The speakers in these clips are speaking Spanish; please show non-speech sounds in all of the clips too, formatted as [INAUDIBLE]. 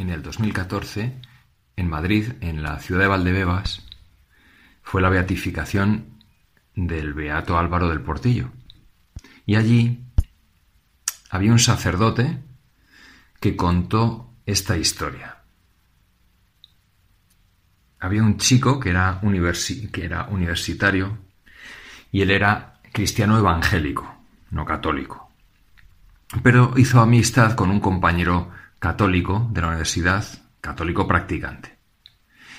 en el 2014, en Madrid, en la ciudad de Valdebebas, fue la beatificación del Beato Álvaro del Portillo. Y allí había un sacerdote que contó esta historia. Había un chico que era, que era universitario y él era cristiano evangélico, no católico. Pero hizo amistad con un compañero católico de la universidad, católico practicante.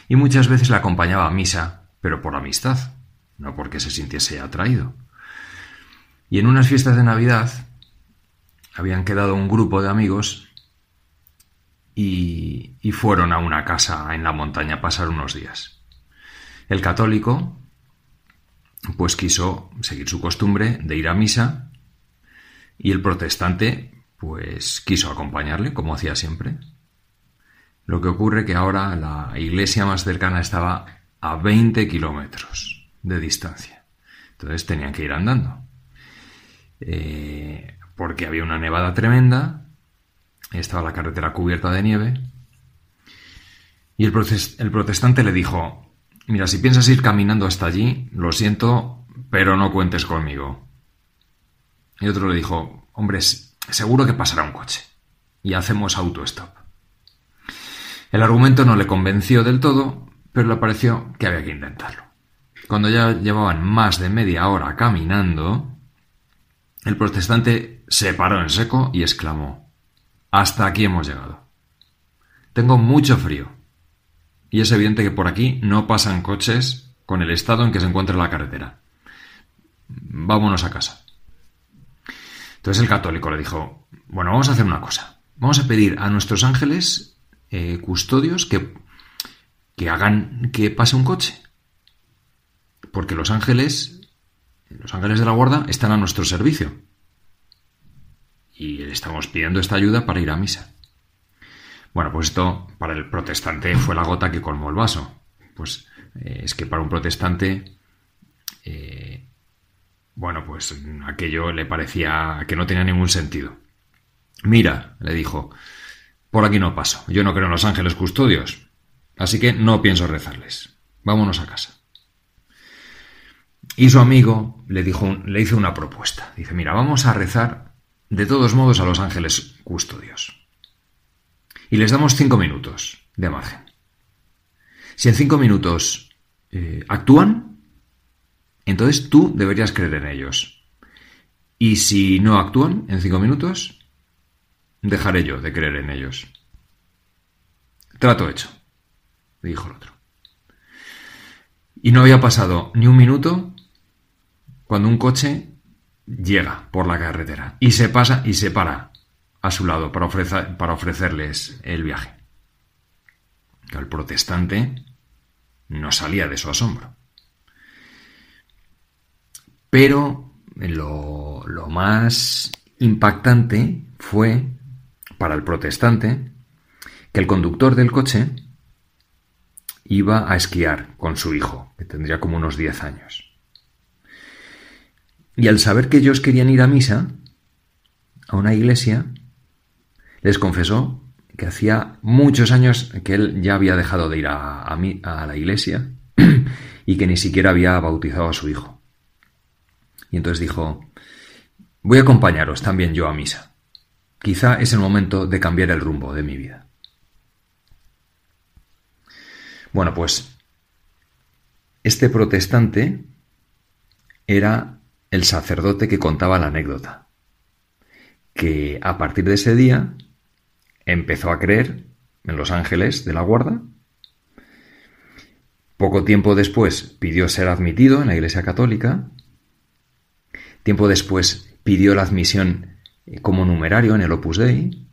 Y muchas veces le acompañaba a misa, pero por amistad, no porque se sintiese atraído. Y en unas fiestas de Navidad habían quedado un grupo de amigos y, y, fueron a una casa en la montaña a pasar unos días. El católico pues quiso seguir su costumbre de ir a misa y el protestante pues quiso acompañarle como hacía siempre. Lo que ocurre que ahora la iglesia más cercana estaba a 20 kilómetros de distancia. Entonces tenían que ir andando. Eh, porque había una nevada tremenda, estaba la carretera cubierta de nieve, y el, el protestante le dijo, mira, si piensas ir caminando hasta allí, lo siento, pero no cuentes conmigo. Y otro le dijo, hombre, seguro que pasará un coche, y hacemos autostop. El argumento no le convenció del todo, pero le pareció que había que intentarlo. Cuando ya llevaban más de media hora caminando, el protestante se paró en seco y exclamó Hasta aquí hemos llegado. Tengo mucho frío. Y es evidente que por aquí no pasan coches con el estado en que se encuentra la carretera. Vámonos a casa. Entonces el católico le dijo, bueno, vamos a hacer una cosa. Vamos a pedir a nuestros ángeles eh, custodios que, que hagan que pase un coche. Porque los ángeles los ángeles de la guarda están a nuestro servicio. Y le estamos pidiendo esta ayuda para ir a misa. Bueno, pues esto para el protestante fue la gota que colmó el vaso. Pues eh, es que para un protestante, bueno, pues aquello le parecía que no tenía ningún sentido. Mira, le dijo, por aquí no paso. Yo no creo en los ángeles custodios. Así que no pienso rezarles. Vámonos a casa. Y su amigo le, dijo, le hizo una propuesta. Dice, mira, vamos a rezar de todos modos a los ángeles custodios. Y les damos cinco minutos de margen. Si en cinco minutos eh, actúan, entonces tú deberías creer en ellos. Y si no actúan en cinco minutos, dejaré yo de creer en ellos. Trato hecho, dijo el otro. Y no había pasado ni un minuto cuando un coche llega por la carretera y se pasa y se para a su lado para, para ofrecerles el viaje. El protestante no salía de su asombro. Pero lo, lo más impactante fue para el protestante que el conductor del coche iba a esquiar con su hijo, que tendría como unos 10 años. Y al saber que ellos querían ir a misa, a una iglesia, les confesó que hacía muchos años que él ya había dejado de ir a, a, la iglesia [CLEARS THROAT] y que ni siquiera había bautizado a su hijo. Y entonces dijo, voy a acompañaros también yo a misa. Quizá es el momento de cambiar el rumbo de mi vida. Bueno, pues este protestante era el sacerdote que contaba la anécdota, que a partir de ese día empezó a creer en los ángeles de la guarda. Poco tiempo después pidió ser admitido en la Iglesia Católica. Tiempo después pidió la admisión como numerario en el Opus Dei.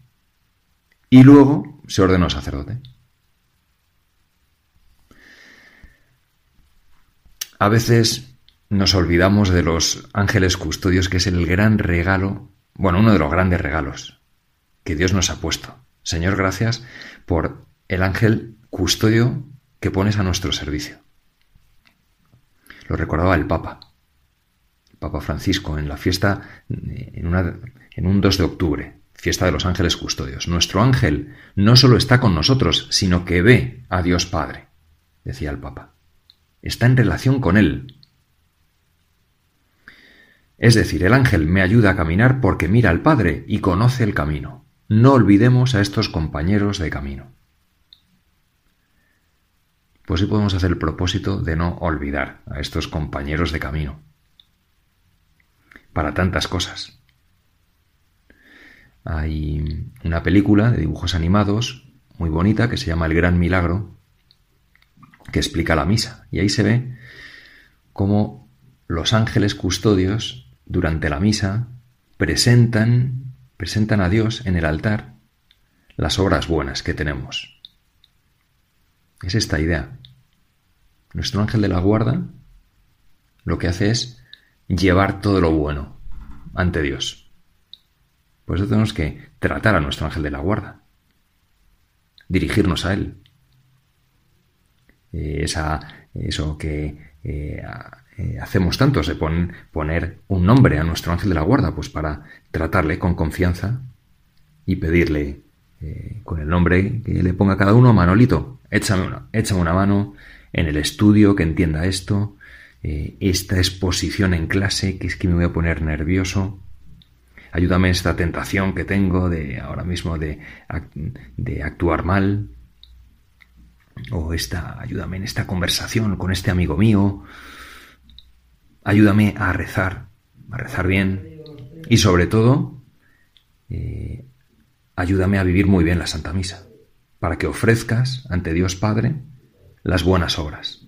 Y luego se ordenó sacerdote. A veces nos olvidamos de los ángeles custodios, que es el gran regalo, bueno, uno de los grandes regalos que Dios nos ha puesto. Señor, gracias por el ángel custodio que pones a nuestro servicio. Lo recordaba el Papa, Papa Francisco, en la fiesta, en, un 2 de octubre, fiesta de los ángeles custodios. Nuestro ángel no solo está con nosotros, sino que ve a Dios Padre, decía el Papa. Está en relación con Él. Es decir, el ángel me ayuda a caminar porque mira al Padre y conoce el camino. No olvidemos a estos compañeros de camino. Pues sí podemos hacer el propósito de no olvidar a estos compañeros de camino. Para tantas cosas. Hay una película de dibujos animados muy bonita que se llama El Gran Milagro, que explica la misa. Y ahí se ve cómo los ángeles custodios durante la misa presentan, presentan a Dios en el altar las obras buenas que tenemos. Es esta idea. Nuestro ángel de la guarda lo que hace es llevar todo lo bueno ante Dios. Por eso tenemos que tratar a nuestro ángel de la guarda, dirigirnos a él. Eh, esa, eso que eh, eh, hacemos tantos de poner un nombre a nuestro ángel de la guarda, pues para tratarle con confianza y pedirle con el nombre que le ponga cada uno, Manolito, échame una, échame una mano en el estudio que entienda esto, esta exposición en clase, que es que me voy a poner nervioso, ayúdame esta tentación que tengo de ahora mismo de, de actuar mal, o esta, ayúdame en esta conversación con este amigo mío, ayúdame a rezar, a rezar bien, y sobre todo, eh, ayúdame a vivir muy bien la Santa Misa, para que ofrezcas ante Dios Padre las buenas obras.